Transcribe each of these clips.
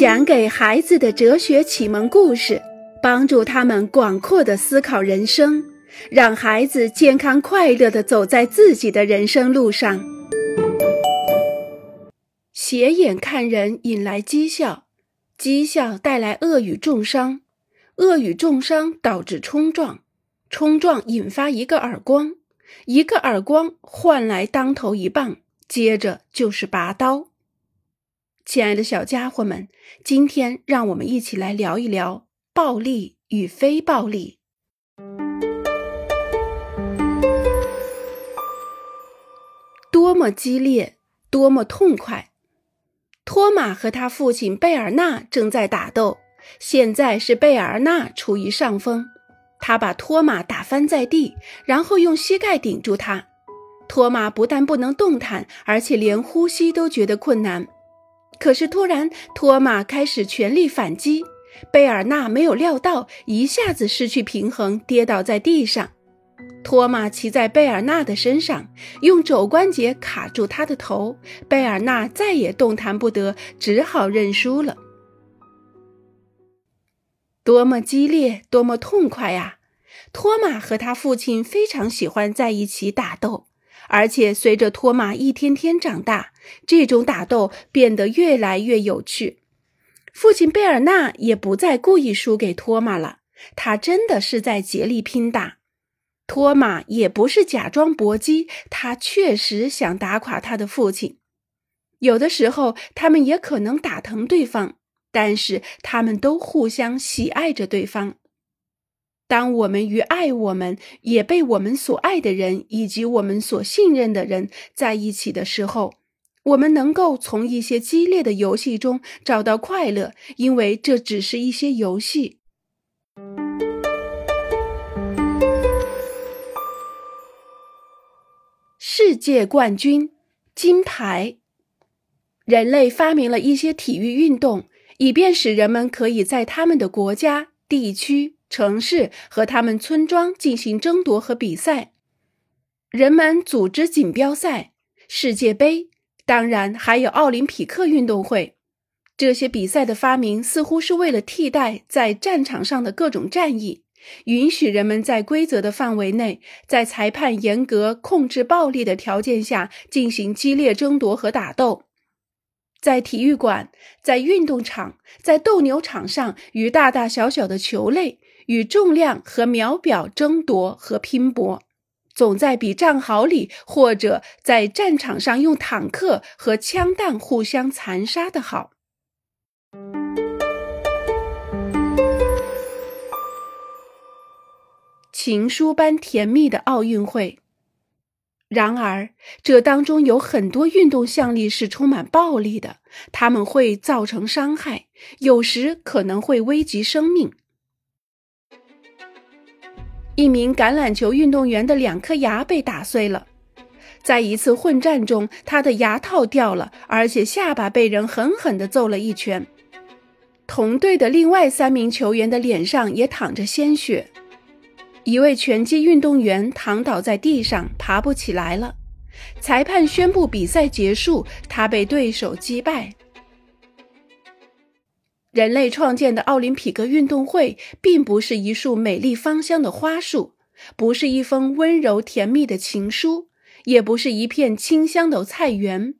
讲给孩子的哲学启蒙故事，帮助他们广阔的思考人生，让孩子健康快乐的走在自己的人生路上。斜眼看人引来讥笑，讥笑带来恶语重伤，恶语重伤导致冲撞，冲撞引发一个耳光，一个耳光换来当头一棒，接着就是拔刀。亲爱的小家伙们，今天让我们一起来聊一聊暴力与非暴力。多么激烈，多么痛快！托马和他父亲贝尔纳正在打斗，现在是贝尔纳处于上风，他把托马打翻在地，然后用膝盖顶住他。托马不但不能动弹，而且连呼吸都觉得困难。可是突然，托马开始全力反击，贝尔纳没有料到，一下子失去平衡，跌倒在地上。托马骑在贝尔纳的身上，用肘关节卡住他的头，贝尔纳再也动弹不得，只好认输了。多么激烈，多么痛快呀！托马和他父亲非常喜欢在一起打斗。而且随着托马一天天长大，这种打斗变得越来越有趣。父亲贝尔纳也不再故意输给托马了，他真的是在竭力拼打。托马也不是假装搏击，他确实想打垮他的父亲。有的时候，他们也可能打疼对方，但是他们都互相喜爱着对方。当我们与爱我们也被我们所爱的人以及我们所信任的人在一起的时候，我们能够从一些激烈的游戏中找到快乐，因为这只是一些游戏。世界冠军，金牌。人类发明了一些体育运动，以便使人们可以在他们的国家、地区。城市和他们村庄进行争夺和比赛，人们组织锦标赛、世界杯，当然还有奥林匹克运动会。这些比赛的发明似乎是为了替代在战场上的各种战役，允许人们在规则的范围内，在裁判严格控制暴力的条件下进行激烈争夺和打斗。在体育馆、在运动场、在斗牛场上，与大大小小的球类。与重量和秒表争夺和拼搏，总在比战壕里或者在战场上用坦克和枪弹互相残杀的好。情书般甜蜜的奥运会。然而，这当中有很多运动项目是充满暴力的，他们会造成伤害，有时可能会危及生命。一名橄榄球运动员的两颗牙被打碎了，在一次混战中，他的牙套掉了，而且下巴被人狠狠地揍了一拳。同队的另外三名球员的脸上也淌着鲜血。一位拳击运动员躺倒在地上，爬不起来了。裁判宣布比赛结束，他被对手击败。人类创建的奥林匹克运动会，并不是一束美丽芳香的花束，不是一封温柔甜蜜的情书，也不是一片清香的菜园。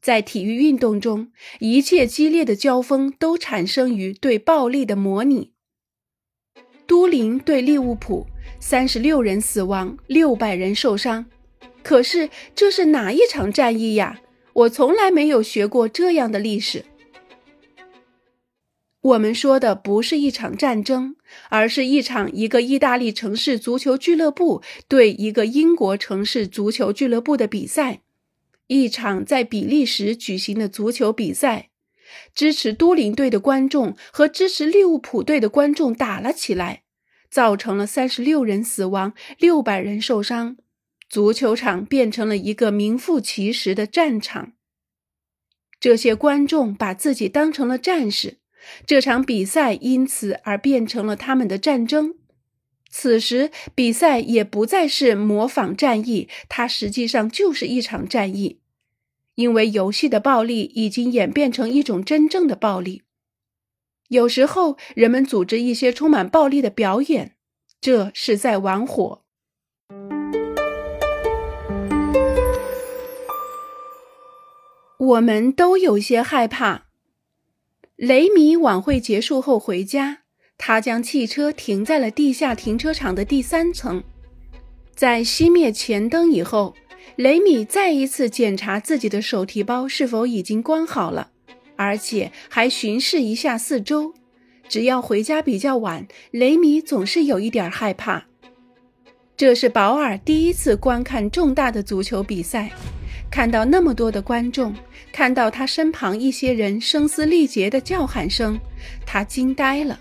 在体育运动中，一切激烈的交锋都产生于对暴力的模拟。都灵对利物浦，三十六人死亡，六百人受伤。可是这是哪一场战役呀？我从来没有学过这样的历史。我们说的不是一场战争，而是一场一个意大利城市足球俱乐部对一个英国城市足球俱乐部的比赛，一场在比利时举行的足球比赛。支持都灵队的观众和支持利物浦队的观众打了起来，造成了三十六人死亡，六百人受伤。足球场变成了一个名副其实的战场。这些观众把自己当成了战士。这场比赛因此而变成了他们的战争。此时，比赛也不再是模仿战役，它实际上就是一场战役，因为游戏的暴力已经演变成一种真正的暴力。有时候，人们组织一些充满暴力的表演，这是在玩火。我们都有些害怕。雷米晚会结束后回家，他将汽车停在了地下停车场的第三层。在熄灭前灯以后，雷米再一次检查自己的手提包是否已经关好了。而且还巡视一下四周。只要回家比较晚，雷米总是有一点害怕。这是保尔第一次观看重大的足球比赛，看到那么多的观众，看到他身旁一些人声嘶力竭的叫喊声，他惊呆了。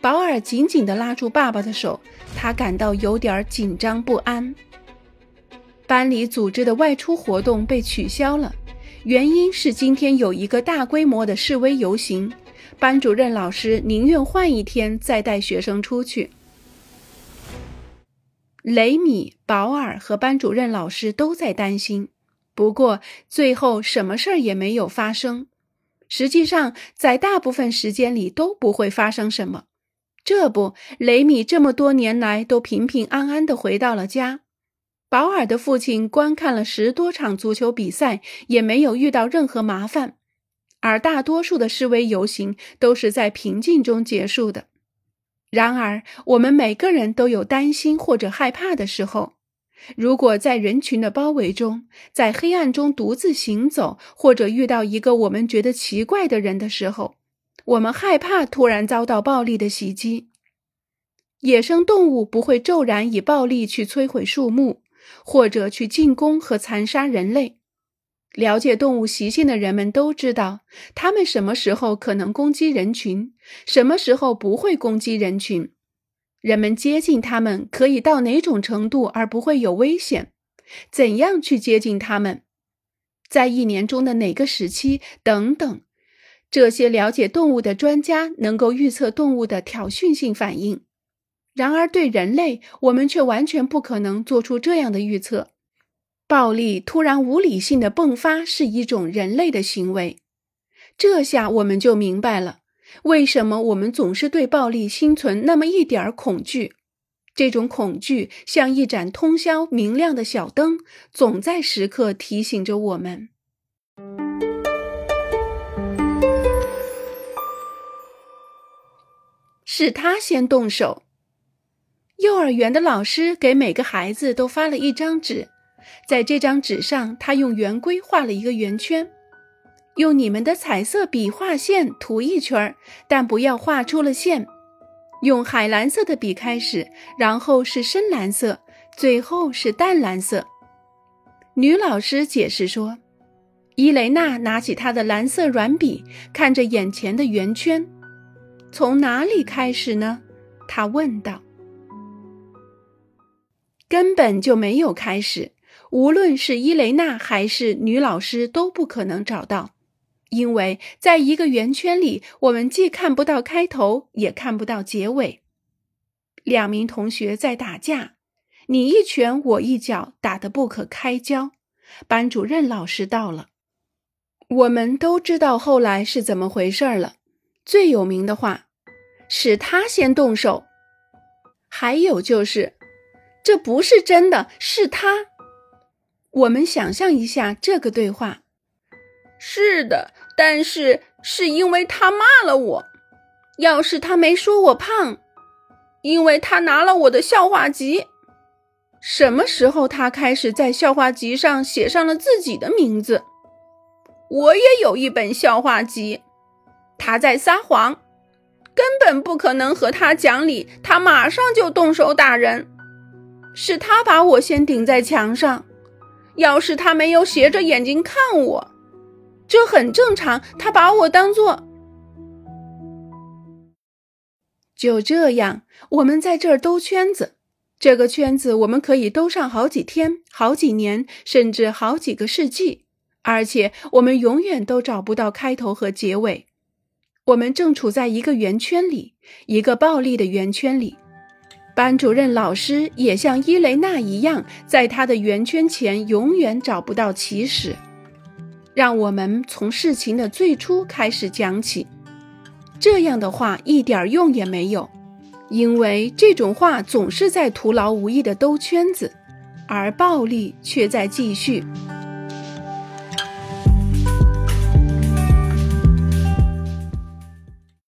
保尔紧紧地拉住爸爸的手，他感到有点紧张不安。班里组织的外出活动被取消了。原因是今天有一个大规模的示威游行，班主任老师宁愿换一天再带学生出去。雷米、保尔和班主任老师都在担心，不过最后什么事儿也没有发生。实际上，在大部分时间里都不会发生什么。这不，雷米这么多年来都平平安安地回到了家。保尔的父亲观看了十多场足球比赛，也没有遇到任何麻烦，而大多数的示威游行都是在平静中结束的。然而，我们每个人都有担心或者害怕的时候。如果在人群的包围中，在黑暗中独自行走，或者遇到一个我们觉得奇怪的人的时候，我们害怕突然遭到暴力的袭击。野生动物不会骤然以暴力去摧毁树木。或者去进攻和残杀人类。了解动物习性的人们都知道，它们什么时候可能攻击人群，什么时候不会攻击人群。人们接近它们可以到哪种程度而不会有危险？怎样去接近它们？在一年中的哪个时期？等等。这些了解动物的专家能够预测动物的挑衅性反应。然而，对人类，我们却完全不可能做出这样的预测。暴力突然无理性的迸发是一种人类的行为。这下我们就明白了，为什么我们总是对暴力心存那么一点儿恐惧。这种恐惧像一盏通宵明亮的小灯，总在时刻提醒着我们。是他先动手。幼儿园的老师给每个孩子都发了一张纸，在这张纸上，他用圆规画了一个圆圈，用你们的彩色笔画线涂一圈但不要画出了线。用海蓝色的笔开始，然后是深蓝色，最后是淡蓝色。女老师解释说：“伊雷娜拿起她的蓝色软笔，看着眼前的圆圈，从哪里开始呢？”她问道。根本就没有开始，无论是伊雷娜还是女老师都不可能找到，因为在一个圆圈里，我们既看不到开头，也看不到结尾。两名同学在打架，你一拳我一脚，打得不可开交。班主任老师到了，我们都知道后来是怎么回事了。最有名的话，是他先动手，还有就是。这不是真的，是他。我们想象一下这个对话。是的，但是是因为他骂了我。要是他没说我胖，因为他拿了我的笑话集。什么时候他开始在笑话集上写上了自己的名字？我也有一本笑话集。他在撒谎，根本不可能和他讲理。他马上就动手打人。是他把我先顶在墙上，要是他没有斜着眼睛看我，这很正常。他把我当做……就这样，我们在这儿兜圈子。这个圈子我们可以兜上好几天、好几年，甚至好几个世纪，而且我们永远都找不到开头和结尾。我们正处在一个圆圈里，一个暴力的圆圈里。班主任老师也像伊雷娜一样，在他的圆圈前永远找不到起始。让我们从事情的最初开始讲起。这样的话一点用也没有，因为这种话总是在徒劳无益的兜圈子，而暴力却在继续。